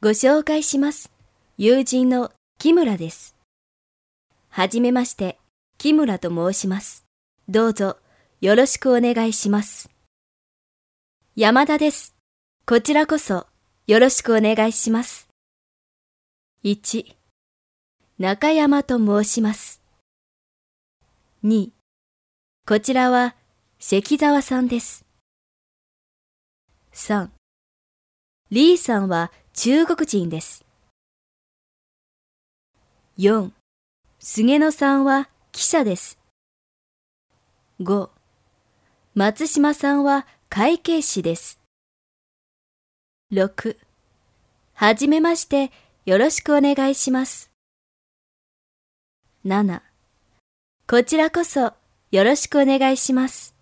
ご紹介します。友人の木村です。はじめまして、木村と申します。どうぞよろしくお願いします。山田です。こちらこそよろしくお願いします。1、中山と申します。2、こちらは関沢さんです。3、リーさんは中国人です。4、菅野さんは記者です。5、松島さんは会計士です。6、はじめましてよろしくお願いします。7、こちらこそよろしくお願いします。